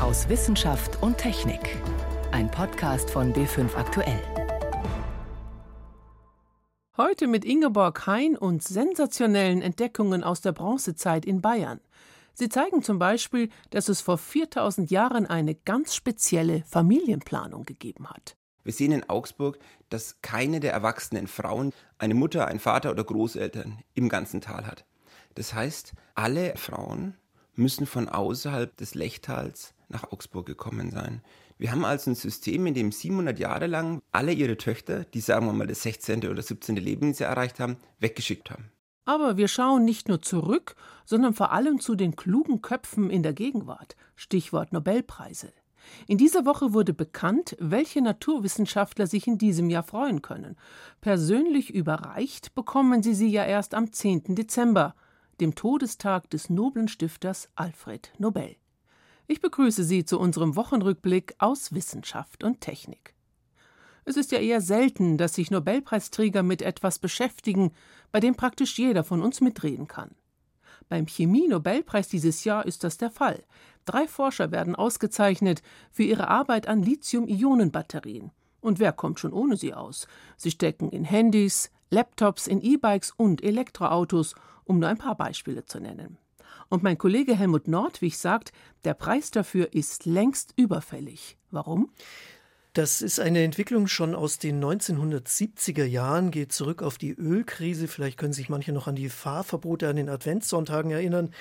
aus Wissenschaft und Technik. Ein Podcast von B5 Aktuell. Heute mit Ingeborg Hein und sensationellen Entdeckungen aus der Bronzezeit in Bayern. Sie zeigen zum Beispiel, dass es vor 4000 Jahren eine ganz spezielle Familienplanung gegeben hat. Wir sehen in Augsburg, dass keine der erwachsenen Frauen eine Mutter, einen Vater oder Großeltern im ganzen Tal hat. Das heißt, alle Frauen müssen von außerhalb des Lechtals nach Augsburg gekommen sein. Wir haben also ein System, in dem 700 Jahre lang alle ihre Töchter, die sagen wir mal das 16. oder 17. Lebensjahr erreicht haben, weggeschickt haben. Aber wir schauen nicht nur zurück, sondern vor allem zu den klugen Köpfen in der Gegenwart. Stichwort Nobelpreise. In dieser Woche wurde bekannt, welche Naturwissenschaftler sich in diesem Jahr freuen können. Persönlich überreicht bekommen sie sie ja erst am 10. Dezember, dem Todestag des noblen Stifters Alfred Nobel. Ich begrüße Sie zu unserem Wochenrückblick aus Wissenschaft und Technik. Es ist ja eher selten, dass sich Nobelpreisträger mit etwas beschäftigen, bei dem praktisch jeder von uns mitreden kann. Beim Chemie-Nobelpreis dieses Jahr ist das der Fall. Drei Forscher werden ausgezeichnet für ihre Arbeit an Lithium-Ionen-Batterien. Und wer kommt schon ohne sie aus? Sie stecken in Handys, Laptops, in E-Bikes und Elektroautos, um nur ein paar Beispiele zu nennen. Und mein Kollege Helmut Nordwig sagt, der Preis dafür ist längst überfällig. Warum? Das ist eine Entwicklung schon aus den 1970er Jahren, geht zurück auf die Ölkrise. Vielleicht können sich manche noch an die Fahrverbote an den Adventssonntagen erinnern.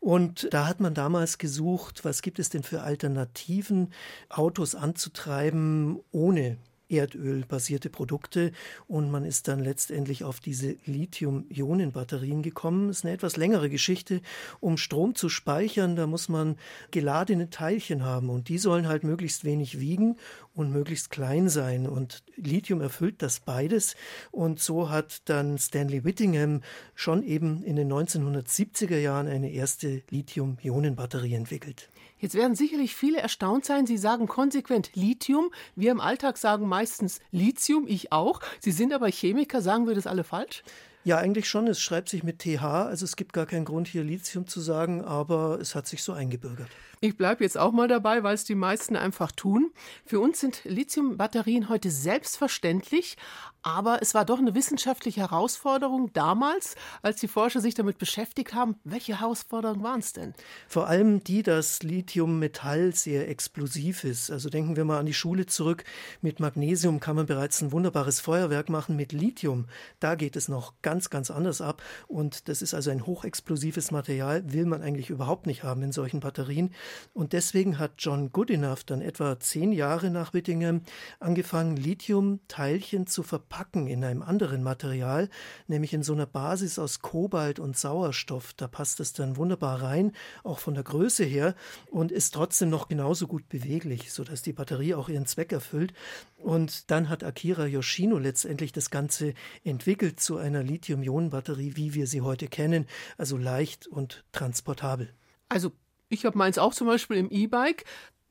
Und da hat man damals gesucht, was gibt es denn für Alternativen, Autos anzutreiben ohne Erdöl-basierte Produkte und man ist dann letztendlich auf diese Lithium-Ionen-Batterien gekommen. Das ist eine etwas längere Geschichte. Um Strom zu speichern, da muss man geladene Teilchen haben und die sollen halt möglichst wenig wiegen und möglichst klein sein. Und Lithium erfüllt das beides. Und so hat dann Stanley Whittingham schon eben in den 1970er Jahren eine erste Lithium-Ionen-Batterie entwickelt. Jetzt werden sicherlich viele erstaunt sein. Sie sagen konsequent Lithium. Wir im Alltag sagen meistens Lithium, ich auch. Sie sind aber Chemiker, sagen wir das alle falsch? Ja, eigentlich schon. Es schreibt sich mit TH, also es gibt gar keinen Grund, hier Lithium zu sagen, aber es hat sich so eingebürgert. Ich bleibe jetzt auch mal dabei, weil es die meisten einfach tun. Für uns sind Lithium-Batterien heute selbstverständlich, aber es war doch eine wissenschaftliche Herausforderung damals, als die Forscher sich damit beschäftigt haben. Welche Herausforderungen waren es denn? Vor allem die, dass Lithium-Metall sehr explosiv ist. Also denken wir mal an die Schule zurück. Mit Magnesium kann man bereits ein wunderbares Feuerwerk machen. Mit Lithium, da geht es noch ganz, ganz anders ab. Und das ist also ein hochexplosives Material, will man eigentlich überhaupt nicht haben in solchen Batterien. Und deswegen hat John Goodenough dann etwa zehn Jahre nach Whittingham angefangen, Lithium-Teilchen zu verpacken in einem anderen Material, nämlich in so einer Basis aus Kobalt und Sauerstoff. Da passt es dann wunderbar rein, auch von der Größe her und ist trotzdem noch genauso gut beweglich, sodass die Batterie auch ihren Zweck erfüllt. Und dann hat Akira Yoshino letztendlich das Ganze entwickelt zu einer Lithium-Ionen-Batterie, wie wir sie heute kennen, also leicht und transportabel. Also ich habe meins auch zum Beispiel im E-Bike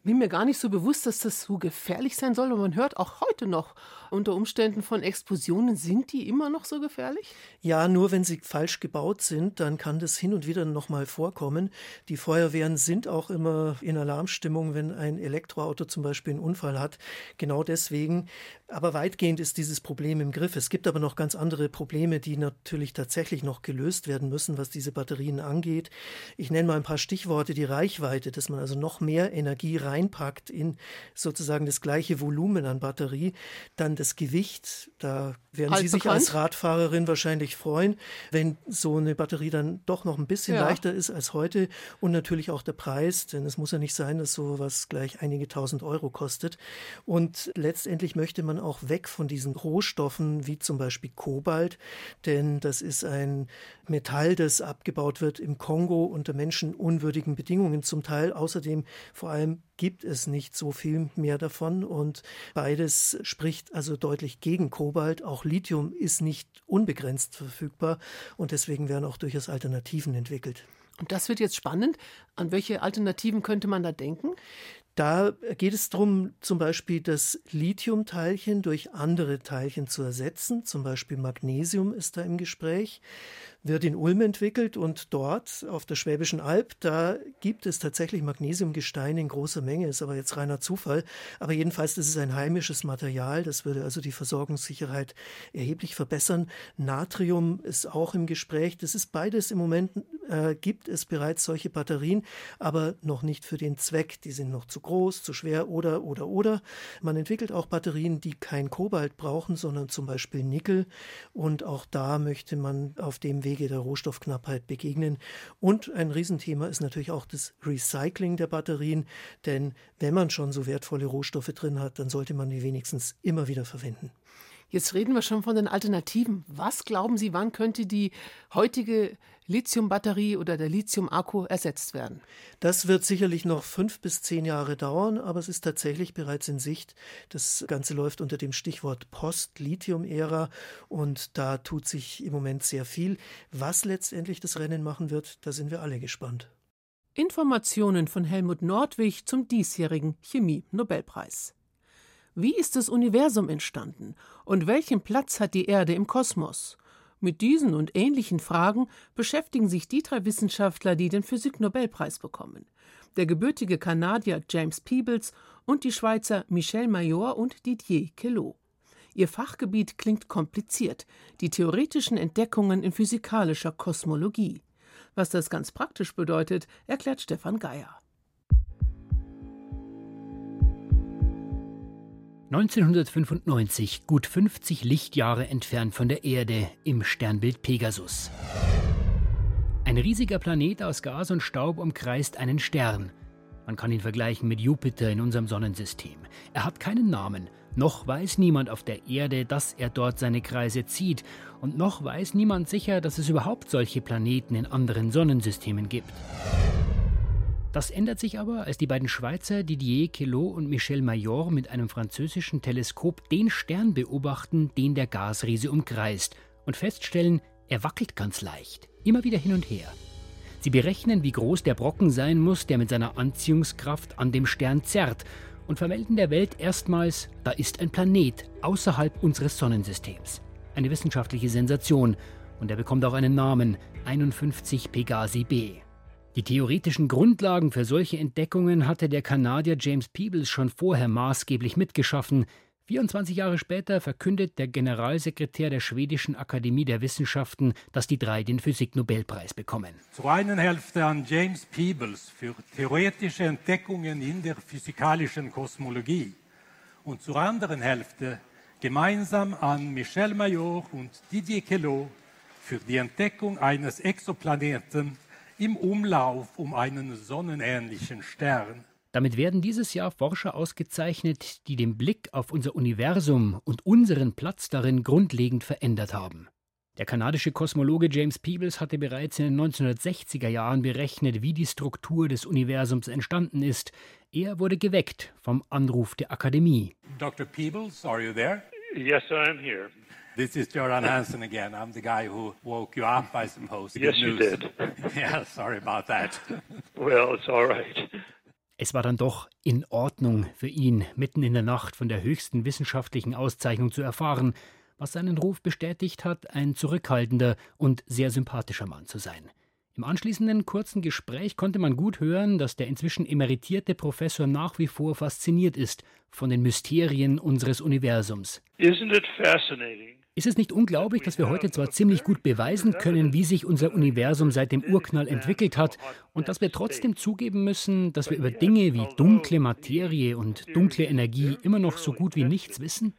bin mir gar nicht so bewusst, dass das so gefährlich sein soll. Und man hört auch heute noch unter Umständen von Explosionen. Sind die immer noch so gefährlich? Ja, nur wenn sie falsch gebaut sind, dann kann das hin und wieder nochmal vorkommen. Die Feuerwehren sind auch immer in Alarmstimmung, wenn ein Elektroauto zum Beispiel einen Unfall hat. Genau deswegen. Aber weitgehend ist dieses Problem im Griff. Es gibt aber noch ganz andere Probleme, die natürlich tatsächlich noch gelöst werden müssen, was diese Batterien angeht. Ich nenne mal ein paar Stichworte. Die Reichweite, dass man also noch mehr Energie rein reinpackt in sozusagen das gleiche Volumen an Batterie, dann das Gewicht, da werden Sie sich bekannt. als Radfahrerin wahrscheinlich freuen, wenn so eine Batterie dann doch noch ein bisschen ja. leichter ist als heute und natürlich auch der Preis, denn es muss ja nicht sein, dass sowas gleich einige tausend Euro kostet. Und letztendlich möchte man auch weg von diesen Rohstoffen wie zum Beispiel Kobalt, denn das ist ein Metall, das abgebaut wird im Kongo unter menschenunwürdigen Bedingungen zum Teil. Außerdem vor allem gibt es nicht so viel mehr davon und beides spricht also deutlich gegen Kobalt. Auch Lithium ist nicht unbegrenzt verfügbar und deswegen werden auch durchaus Alternativen entwickelt. Und das wird jetzt spannend. An welche Alternativen könnte man da denken? Da geht es darum, zum Beispiel das Lithiumteilchen durch andere Teilchen zu ersetzen. Zum Beispiel Magnesium ist da im Gespräch wird in Ulm entwickelt und dort auf der Schwäbischen Alb, da gibt es tatsächlich Magnesiumgestein in großer Menge, ist aber jetzt reiner Zufall. Aber jedenfalls, das ist ein heimisches Material, das würde also die Versorgungssicherheit erheblich verbessern. Natrium ist auch im Gespräch. Das ist beides im Moment, äh, gibt es bereits solche Batterien, aber noch nicht für den Zweck. Die sind noch zu groß, zu schwer oder, oder, oder. Man entwickelt auch Batterien, die kein Kobalt brauchen, sondern zum Beispiel Nickel. Und auch da möchte man auf dem Weg Wege der Rohstoffknappheit begegnen. Und ein Riesenthema ist natürlich auch das Recycling der Batterien, denn wenn man schon so wertvolle Rohstoffe drin hat, dann sollte man die wenigstens immer wieder verwenden. Jetzt reden wir schon von den Alternativen. Was glauben Sie, wann könnte die heutige Lithiumbatterie oder der Lithium-Akku ersetzt werden? Das wird sicherlich noch fünf bis zehn Jahre dauern, aber es ist tatsächlich bereits in Sicht. Das Ganze läuft unter dem Stichwort Post-Lithium-Ära und da tut sich im Moment sehr viel. Was letztendlich das Rennen machen wird, da sind wir alle gespannt. Informationen von Helmut Nordwig zum diesjährigen Chemie-Nobelpreis. Wie ist das Universum entstanden und welchen Platz hat die Erde im Kosmos? Mit diesen und ähnlichen Fragen beschäftigen sich die drei Wissenschaftler, die den Physik-Nobelpreis bekommen. Der gebürtige Kanadier James Peebles und die Schweizer Michel Mayor und Didier Queloz. Ihr Fachgebiet klingt kompliziert, die theoretischen Entdeckungen in physikalischer Kosmologie. Was das ganz praktisch bedeutet, erklärt Stefan Geier. 1995, gut 50 Lichtjahre entfernt von der Erde im Sternbild Pegasus. Ein riesiger Planet aus Gas und Staub umkreist einen Stern. Man kann ihn vergleichen mit Jupiter in unserem Sonnensystem. Er hat keinen Namen. Noch weiß niemand auf der Erde, dass er dort seine Kreise zieht. Und noch weiß niemand sicher, dass es überhaupt solche Planeten in anderen Sonnensystemen gibt. Das ändert sich aber, als die beiden Schweizer Didier Queloz und Michel Mayor mit einem französischen Teleskop den Stern beobachten, den der Gasriese umkreist, und feststellen, er wackelt ganz leicht, immer wieder hin und her. Sie berechnen, wie groß der Brocken sein muss, der mit seiner Anziehungskraft an dem Stern zerrt, und vermelden der Welt erstmals, da ist ein Planet außerhalb unseres Sonnensystems. Eine wissenschaftliche Sensation, und er bekommt auch einen Namen, 51 Pegasi b. Die theoretischen Grundlagen für solche Entdeckungen hatte der Kanadier James Peebles schon vorher maßgeblich mitgeschaffen. 24 Jahre später verkündet der Generalsekretär der Schwedischen Akademie der Wissenschaften, dass die drei den Physiknobelpreis bekommen. Zur einen Hälfte an James Peebles für theoretische Entdeckungen in der physikalischen Kosmologie und zur anderen Hälfte gemeinsam an Michel Mayor und Didier Queloz für die Entdeckung eines Exoplaneten im Umlauf um einen sonnenähnlichen Stern. Damit werden dieses Jahr Forscher ausgezeichnet, die den Blick auf unser Universum und unseren Platz darin grundlegend verändert haben. Der kanadische Kosmologe James Peebles hatte bereits in den 1960er Jahren berechnet, wie die Struktur des Universums entstanden ist. Er wurde geweckt vom Anruf der Akademie. Dr. Peebles, are you there? Yes, I am here. This is Joran Hansen again. I'm the guy who woke you up, I suppose. yes, you did. yeah, sorry about that. well, it's all right. Es war dann doch in Ordnung für ihn, mitten in der Nacht von der höchsten wissenschaftlichen Auszeichnung zu erfahren, was seinen Ruf bestätigt hat, ein zurückhaltender und sehr sympathischer Mann zu sein. Im anschließenden kurzen Gespräch konnte man gut hören, dass der inzwischen emeritierte Professor nach wie vor fasziniert ist von den Mysterien unseres Universums. Isn't it fascinating? Ist es nicht unglaublich, dass wir heute zwar ziemlich gut beweisen können, wie sich unser Universum seit dem Urknall entwickelt hat, und dass wir trotzdem zugeben müssen, dass wir über Dinge wie dunkle Materie und dunkle Energie immer noch so gut wie nichts wissen?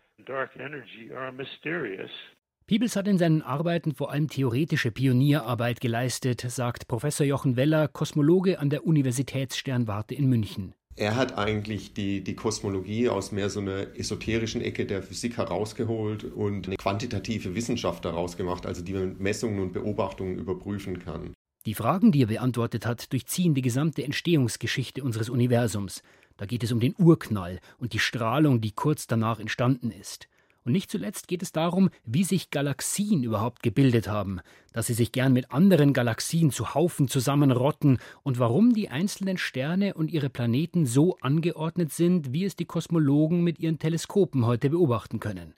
Peebles hat in seinen Arbeiten vor allem theoretische Pionierarbeit geleistet, sagt Professor Jochen Weller, Kosmologe an der Universitätssternwarte in München. Er hat eigentlich die, die Kosmologie aus mehr so einer esoterischen Ecke der Physik herausgeholt und eine quantitative Wissenschaft daraus gemacht, also die man mit Messungen und Beobachtungen überprüfen kann. Die Fragen, die er beantwortet hat, durchziehen die gesamte Entstehungsgeschichte unseres Universums. Da geht es um den Urknall und die Strahlung, die kurz danach entstanden ist. Und nicht zuletzt geht es darum, wie sich Galaxien überhaupt gebildet haben, dass sie sich gern mit anderen Galaxien zu Haufen zusammenrotten und warum die einzelnen Sterne und ihre Planeten so angeordnet sind, wie es die Kosmologen mit ihren Teleskopen heute beobachten können.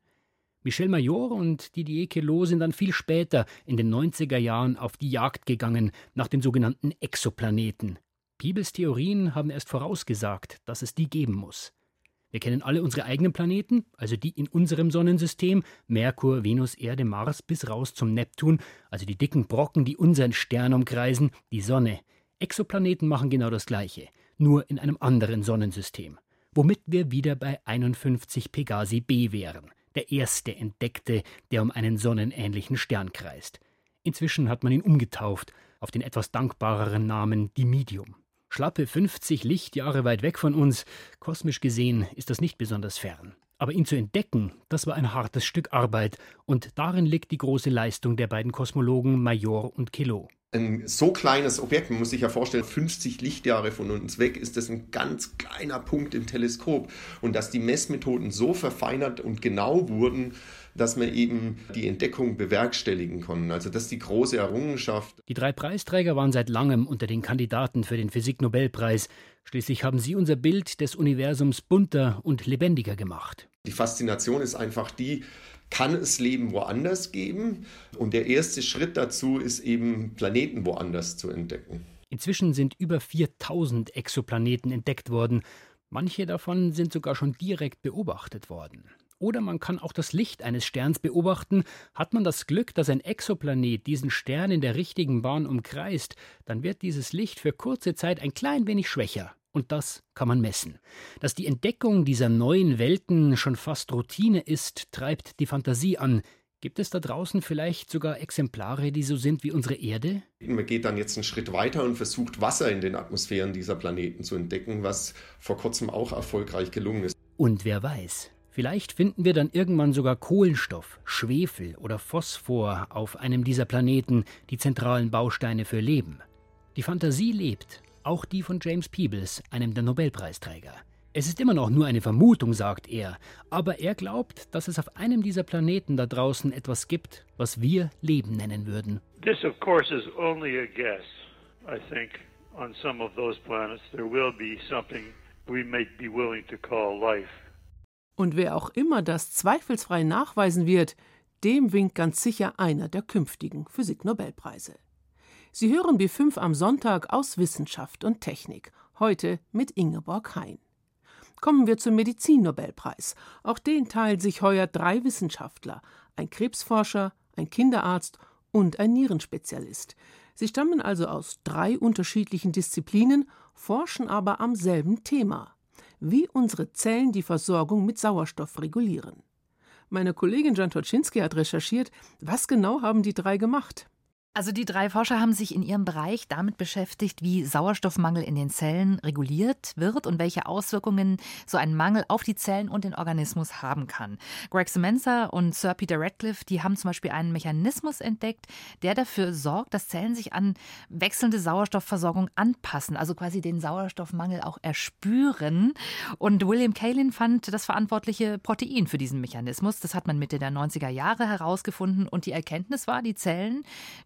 Michel Major und Didier Queloz sind dann viel später in den 90er Jahren auf die Jagd gegangen nach den sogenannten Exoplaneten. Peebles Theorien haben erst vorausgesagt, dass es die geben muss. Wir kennen alle unsere eigenen Planeten, also die in unserem Sonnensystem, Merkur, Venus, Erde, Mars bis raus zum Neptun, also die dicken Brocken, die unseren Stern umkreisen, die Sonne. Exoplaneten machen genau das Gleiche, nur in einem anderen Sonnensystem. Womit wir wieder bei 51 Pegasi b wären, der erste entdeckte, der um einen sonnenähnlichen Stern kreist. Inzwischen hat man ihn umgetauft auf den etwas dankbareren Namen Dimidium. Schlappe 50 Lichtjahre weit weg von uns, kosmisch gesehen ist das nicht besonders fern. Aber ihn zu entdecken, das war ein hartes Stück Arbeit, und darin liegt die große Leistung der beiden Kosmologen Major und Queloz. Ein so kleines Objekt, man muss sich ja vorstellen, 50 Lichtjahre von uns weg, ist das ein ganz kleiner Punkt im Teleskop. Und dass die Messmethoden so verfeinert und genau wurden, dass man eben die Entdeckung bewerkstelligen konnte. Also das ist die große Errungenschaft. Die drei Preisträger waren seit langem unter den Kandidaten für den Physiknobelpreis. Schließlich haben sie unser Bild des Universums bunter und lebendiger gemacht. Die Faszination ist einfach die, kann es Leben woanders geben? Und der erste Schritt dazu ist eben Planeten woanders zu entdecken. Inzwischen sind über 4000 Exoplaneten entdeckt worden. Manche davon sind sogar schon direkt beobachtet worden. Oder man kann auch das Licht eines Sterns beobachten. Hat man das Glück, dass ein Exoplanet diesen Stern in der richtigen Bahn umkreist, dann wird dieses Licht für kurze Zeit ein klein wenig schwächer. Und das kann man messen. Dass die Entdeckung dieser neuen Welten schon fast Routine ist, treibt die Fantasie an. Gibt es da draußen vielleicht sogar Exemplare, die so sind wie unsere Erde? Man geht dann jetzt einen Schritt weiter und versucht, Wasser in den Atmosphären dieser Planeten zu entdecken, was vor kurzem auch erfolgreich gelungen ist. Und wer weiß, Vielleicht finden wir dann irgendwann sogar Kohlenstoff, Schwefel oder Phosphor auf einem dieser Planeten, die zentralen Bausteine für Leben. Die Fantasie lebt, auch die von James Peebles, einem der Nobelpreisträger. Es ist immer noch nur eine Vermutung, sagt er, aber er glaubt, dass es auf einem dieser Planeten da draußen etwas gibt, was wir Leben nennen würden. This, of course, is only a guess. I think on some of those planets there will be something we may be willing to call life. Und wer auch immer das zweifelsfrei nachweisen wird, dem winkt ganz sicher einer der künftigen Physiknobelpreise. Sie hören B5 am Sonntag aus Wissenschaft und Technik, heute mit Ingeborg Hein. Kommen wir zum Medizinnobelpreis. Auch den teilen sich heuer drei Wissenschaftler, ein Krebsforscher, ein Kinderarzt und ein Nierenspezialist. Sie stammen also aus drei unterschiedlichen Disziplinen, forschen aber am selben Thema wie unsere Zellen die Versorgung mit Sauerstoff regulieren. Meine Kollegin Jan Toczynski hat recherchiert, was genau haben die drei gemacht. Also die drei Forscher haben sich in ihrem Bereich damit beschäftigt, wie Sauerstoffmangel in den Zellen reguliert wird und welche Auswirkungen so ein Mangel auf die Zellen und den Organismus haben kann. Greg Semenza und Sir Peter Radcliffe, die haben zum Beispiel einen Mechanismus entdeckt, der dafür sorgt, dass Zellen sich an wechselnde Sauerstoffversorgung anpassen, also quasi den Sauerstoffmangel auch erspüren. Und William Kaelin fand das verantwortliche Protein für diesen Mechanismus. Das hat man Mitte der 90er Jahre herausgefunden und die Erkenntnis war, die Zellen,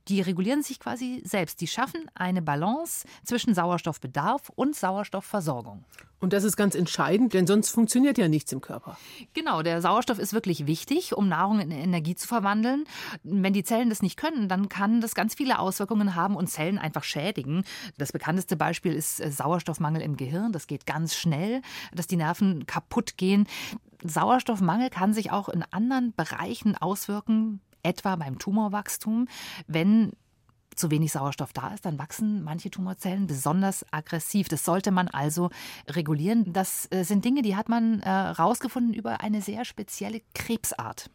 die die regulieren sich quasi selbst. Die schaffen eine Balance zwischen Sauerstoffbedarf und Sauerstoffversorgung. Und das ist ganz entscheidend, denn sonst funktioniert ja nichts im Körper. Genau, der Sauerstoff ist wirklich wichtig, um Nahrung in Energie zu verwandeln. Wenn die Zellen das nicht können, dann kann das ganz viele Auswirkungen haben und Zellen einfach schädigen. Das bekannteste Beispiel ist äh, Sauerstoffmangel im Gehirn. Das geht ganz schnell, dass die Nerven kaputt gehen. Sauerstoffmangel kann sich auch in anderen Bereichen auswirken, etwa beim Tumorwachstum. Wenn zu wenig Sauerstoff da ist, dann wachsen manche Tumorzellen besonders aggressiv. Das sollte man also regulieren. Das äh, sind Dinge, die hat man herausgefunden äh, über eine sehr spezielle Krebsart.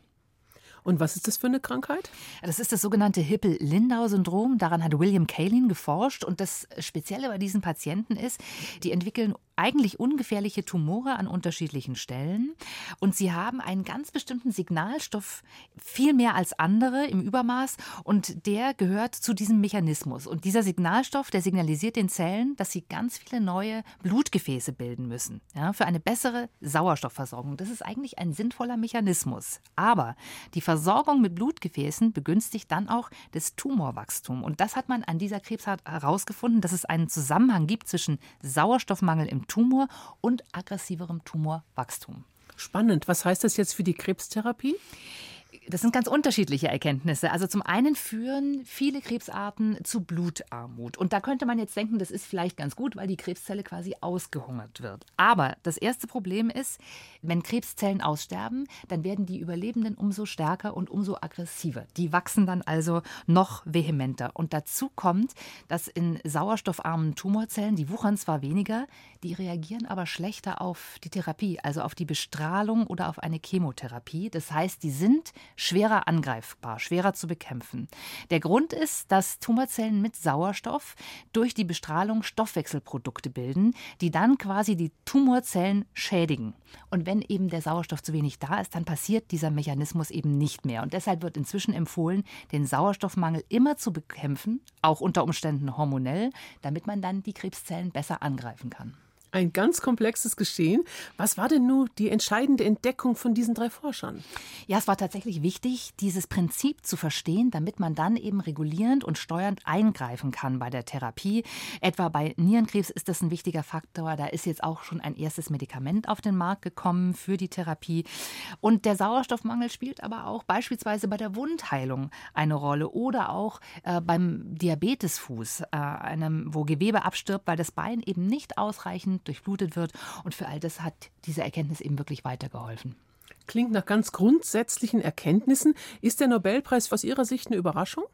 Und was ist das für eine Krankheit? Das ist das sogenannte Hippel-Lindau-Syndrom. Daran hat William Kaelin geforscht. Und das Spezielle bei diesen Patienten ist, die entwickeln eigentlich ungefährliche Tumore an unterschiedlichen Stellen und sie haben einen ganz bestimmten Signalstoff viel mehr als andere im Übermaß und der gehört zu diesem Mechanismus. Und dieser Signalstoff, der signalisiert den Zellen, dass sie ganz viele neue Blutgefäße bilden müssen ja, für eine bessere Sauerstoffversorgung. Das ist eigentlich ein sinnvoller Mechanismus. Aber die Versorgung mit Blutgefäßen begünstigt dann auch das Tumorwachstum. Und das hat man an dieser Krebsart herausgefunden, dass es einen Zusammenhang gibt zwischen Sauerstoffmangel im Tumor und aggressiverem Tumorwachstum. Spannend. Was heißt das jetzt für die Krebstherapie? Das sind ganz unterschiedliche Erkenntnisse. Also zum einen führen viele Krebsarten zu Blutarmut. Und da könnte man jetzt denken, das ist vielleicht ganz gut, weil die Krebszelle quasi ausgehungert wird. Aber das erste Problem ist, wenn Krebszellen aussterben, dann werden die Überlebenden umso stärker und umso aggressiver. Die wachsen dann also noch vehementer. Und dazu kommt, dass in sauerstoffarmen Tumorzellen, die wuchern zwar weniger, die reagieren aber schlechter auf die Therapie, also auf die Bestrahlung oder auf eine Chemotherapie. Das heißt, die sind schwerer angreifbar, schwerer zu bekämpfen. Der Grund ist, dass Tumorzellen mit Sauerstoff durch die Bestrahlung Stoffwechselprodukte bilden, die dann quasi die Tumorzellen schädigen. Und wenn eben der Sauerstoff zu wenig da ist, dann passiert dieser Mechanismus eben nicht mehr. Und deshalb wird inzwischen empfohlen, den Sauerstoffmangel immer zu bekämpfen, auch unter Umständen hormonell, damit man dann die Krebszellen besser angreifen kann. Ein ganz komplexes Geschehen. Was war denn nun die entscheidende Entdeckung von diesen drei Forschern? Ja, es war tatsächlich wichtig, dieses Prinzip zu verstehen, damit man dann eben regulierend und steuernd eingreifen kann bei der Therapie. Etwa bei Nierenkrebs ist das ein wichtiger Faktor. Da ist jetzt auch schon ein erstes Medikament auf den Markt gekommen für die Therapie. Und der Sauerstoffmangel spielt aber auch beispielsweise bei der Wundheilung eine Rolle oder auch äh, beim Diabetesfuß, äh, einem, wo Gewebe abstirbt, weil das Bein eben nicht ausreichend durchblutet wird. Und für all das hat diese Erkenntnis eben wirklich weitergeholfen. Klingt nach ganz grundsätzlichen Erkenntnissen. Ist der Nobelpreis aus Ihrer Sicht eine Überraschung?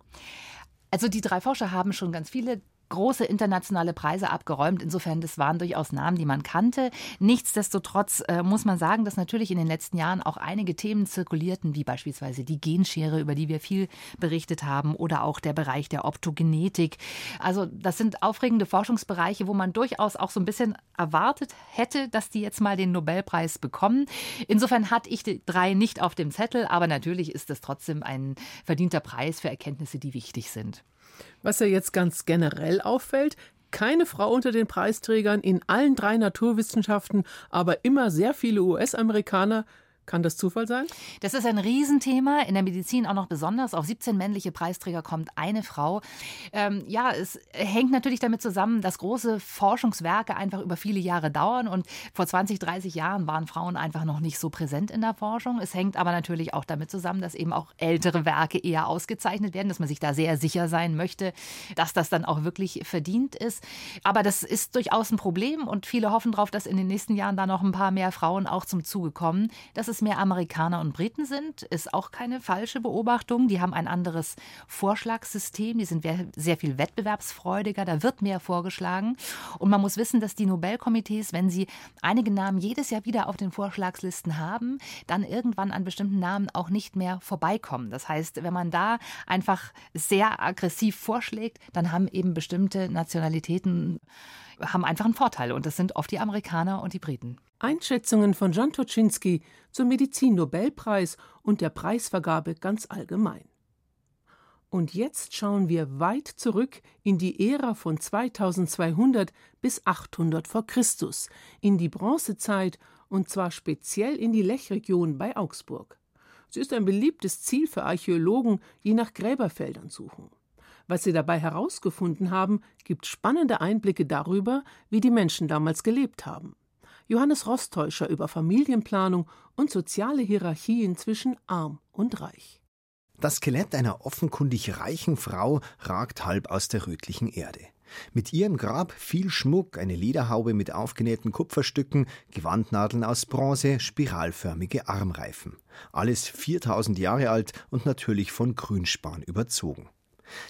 Also die drei Forscher haben schon ganz viele große internationale Preise abgeräumt. Insofern, das waren durchaus Namen, die man kannte. Nichtsdestotrotz äh, muss man sagen, dass natürlich in den letzten Jahren auch einige Themen zirkulierten, wie beispielsweise die Genschere, über die wir viel berichtet haben, oder auch der Bereich der Optogenetik. Also das sind aufregende Forschungsbereiche, wo man durchaus auch so ein bisschen erwartet hätte, dass die jetzt mal den Nobelpreis bekommen. Insofern hatte ich die drei nicht auf dem Zettel, aber natürlich ist es trotzdem ein verdienter Preis für Erkenntnisse, die wichtig sind. Was ja jetzt ganz generell auffällt, keine Frau unter den Preisträgern in allen drei Naturwissenschaften, aber immer sehr viele US-Amerikaner. Kann das Zufall sein? Das ist ein Riesenthema, in der Medizin auch noch besonders. Auf 17 männliche Preisträger kommt eine Frau. Ähm, ja, es hängt natürlich damit zusammen, dass große Forschungswerke einfach über viele Jahre dauern. Und vor 20, 30 Jahren waren Frauen einfach noch nicht so präsent in der Forschung. Es hängt aber natürlich auch damit zusammen, dass eben auch ältere Werke eher ausgezeichnet werden, dass man sich da sehr sicher sein möchte, dass das dann auch wirklich verdient ist. Aber das ist durchaus ein Problem und viele hoffen darauf, dass in den nächsten Jahren da noch ein paar mehr Frauen auch zum Zuge kommen. Das ist mehr Amerikaner und Briten sind, ist auch keine falsche Beobachtung. Die haben ein anderes Vorschlagssystem, die sind sehr viel wettbewerbsfreudiger, da wird mehr vorgeschlagen. Und man muss wissen, dass die Nobelkomitees, wenn sie einige Namen jedes Jahr wieder auf den Vorschlagslisten haben, dann irgendwann an bestimmten Namen auch nicht mehr vorbeikommen. Das heißt, wenn man da einfach sehr aggressiv vorschlägt, dann haben eben bestimmte Nationalitäten haben einfach einen Vorteil und das sind oft die Amerikaner und die Briten. Einschätzungen von John Toczynski zum Medizin-Nobelpreis und der Preisvergabe ganz allgemein. Und jetzt schauen wir weit zurück in die Ära von 2200 bis 800 vor Christus, in die Bronzezeit und zwar speziell in die Lechregion bei Augsburg. Sie ist ein beliebtes Ziel für Archäologen, die nach Gräberfeldern suchen. Was sie dabei herausgefunden haben, gibt spannende Einblicke darüber, wie die Menschen damals gelebt haben. Johannes Rostäuscher über Familienplanung und soziale Hierarchien zwischen arm und reich. Das Skelett einer offenkundig reichen Frau ragt halb aus der rötlichen Erde. Mit ihrem Grab viel Schmuck, eine Lederhaube mit aufgenähten Kupferstücken, Gewandnadeln aus Bronze, spiralförmige Armreifen. Alles 4000 Jahre alt und natürlich von Grünspan überzogen.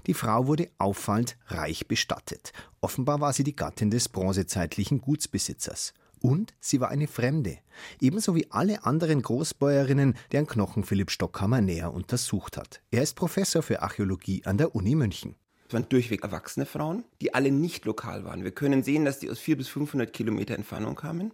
Die Frau wurde auffallend reich bestattet. Offenbar war sie die Gattin des bronzezeitlichen Gutsbesitzers. Und sie war eine Fremde, ebenso wie alle anderen Großbäuerinnen, deren Knochen Philipp Stockhammer näher untersucht hat. Er ist Professor für Archäologie an der Uni München. Es waren durchweg erwachsene Frauen, die alle nicht lokal waren. Wir können sehen, dass die aus 400 bis 500 Kilometer Entfernung kamen.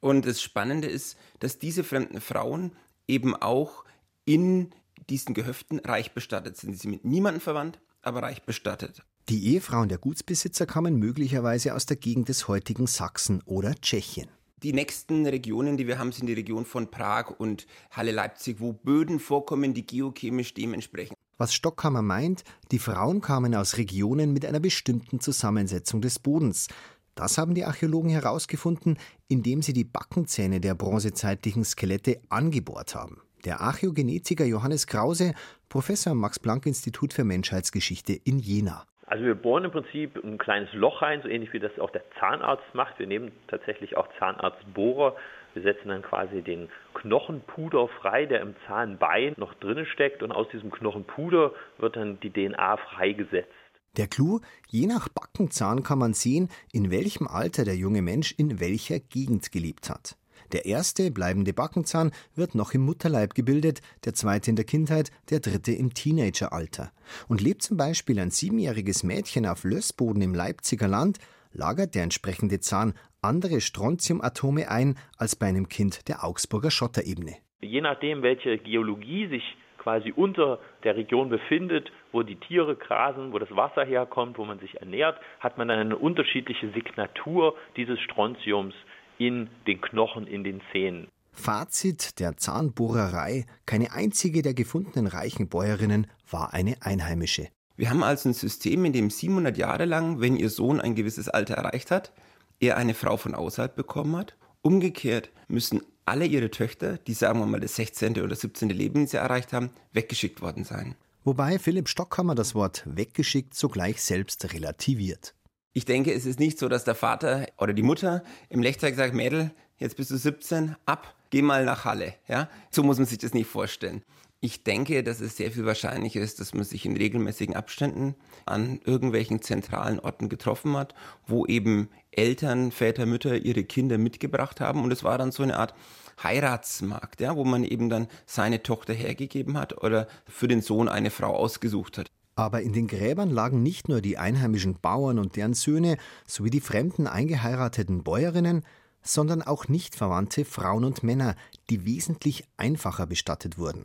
Und das Spannende ist, dass diese fremden Frauen eben auch in diesen Gehöften reich bestattet sind. Sie mit niemandem verwandt, aber reich bestattet. Die Ehefrauen der Gutsbesitzer kamen möglicherweise aus der Gegend des heutigen Sachsen oder Tschechien. Die nächsten Regionen, die wir haben, sind die Region von Prag und Halle-Leipzig, wo Böden vorkommen, die geochemisch dementsprechend. Was Stockhammer meint, die Frauen kamen aus Regionen mit einer bestimmten Zusammensetzung des Bodens. Das haben die Archäologen herausgefunden, indem sie die Backenzähne der bronzezeitlichen Skelette angebohrt haben. Der Archäogenetiker Johannes Krause, Professor am Max-Planck-Institut für Menschheitsgeschichte in Jena. Also wir bohren im Prinzip ein kleines Loch rein, so ähnlich wie das auch der Zahnarzt macht. Wir nehmen tatsächlich auch Zahnarztbohrer. Wir setzen dann quasi den Knochenpuder frei, der im Zahnbein noch drinne steckt und aus diesem Knochenpuder wird dann die DNA freigesetzt. Der Clou, je nach Backenzahn kann man sehen, in welchem Alter der junge Mensch in welcher Gegend gelebt hat. Der erste, bleibende Backenzahn, wird noch im Mutterleib gebildet, der zweite in der Kindheit, der dritte im Teenageralter. Und lebt zum Beispiel ein siebenjähriges Mädchen auf Lössboden im Leipziger Land, lagert der entsprechende Zahn andere Strontiumatome ein als bei einem Kind der Augsburger Schotterebene. Je nachdem, welche Geologie sich quasi unter der Region befindet, wo die Tiere grasen, wo das Wasser herkommt, wo man sich ernährt, hat man dann eine unterschiedliche Signatur dieses Strontiums in den Knochen, in den Zähnen. Fazit der Zahnbohrerei: Keine einzige der gefundenen reichen Bäuerinnen war eine einheimische. Wir haben also ein System, in dem 700 Jahre lang, wenn ihr Sohn ein gewisses Alter erreicht hat, er eine Frau von außerhalb bekommen hat. Umgekehrt müssen alle ihre Töchter, die sagen wir mal das 16. oder 17. Lebensjahr erreicht haben, weggeschickt worden sein. Wobei Philipp Stockhammer das Wort weggeschickt sogleich selbst relativiert. Ich denke, es ist nicht so, dass der Vater oder die Mutter im Lechzeit sagt, Mädel, jetzt bist du 17, ab, geh mal nach Halle. Ja? So muss man sich das nicht vorstellen. Ich denke, dass es sehr viel wahrscheinlicher ist, dass man sich in regelmäßigen Abständen an irgendwelchen zentralen Orten getroffen hat, wo eben Eltern, Väter, Mütter ihre Kinder mitgebracht haben. Und es war dann so eine Art Heiratsmarkt, ja, wo man eben dann seine Tochter hergegeben hat oder für den Sohn eine Frau ausgesucht hat. Aber in den Gräbern lagen nicht nur die einheimischen Bauern und deren Söhne sowie die fremden eingeheirateten Bäuerinnen, sondern auch nicht verwandte Frauen und Männer, die wesentlich einfacher bestattet wurden.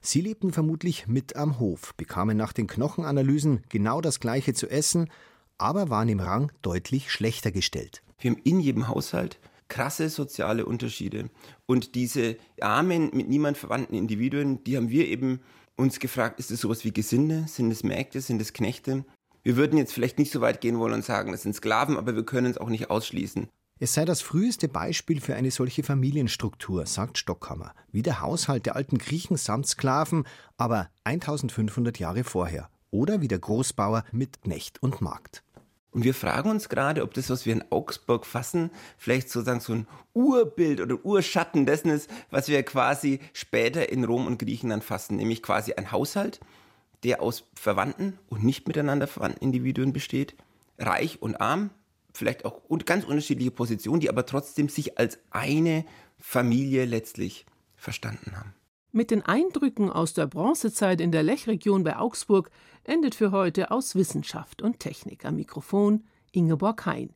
Sie lebten vermutlich mit am Hof, bekamen nach den Knochenanalysen genau das gleiche zu essen, aber waren im Rang deutlich schlechter gestellt. Wir haben in jedem Haushalt krasse soziale Unterschiede. Und diese armen, mit niemand verwandten Individuen, die haben wir eben uns gefragt, ist es sowas wie Gesinde? Sind es Mägde? Sind es Knechte? Wir würden jetzt vielleicht nicht so weit gehen wollen und sagen, das sind Sklaven, aber wir können es auch nicht ausschließen. Es sei das früheste Beispiel für eine solche Familienstruktur, sagt Stockhammer, wie der Haushalt der alten Griechen samt Sklaven, aber 1500 Jahre vorher. Oder wie der Großbauer mit Knecht und Magd. Und wir fragen uns gerade, ob das, was wir in Augsburg fassen, vielleicht sozusagen so ein Urbild oder Urschatten dessen ist, was wir quasi später in Rom und Griechenland fassen, nämlich quasi ein Haushalt, der aus verwandten und nicht miteinander verwandten Individuen besteht, reich und arm, vielleicht auch und ganz unterschiedliche Positionen, die aber trotzdem sich als eine Familie letztlich verstanden haben. Mit den Eindrücken aus der Bronzezeit in der Lechregion bei Augsburg endet für heute aus Wissenschaft und Technik. Am Mikrofon Ingeborg Hein.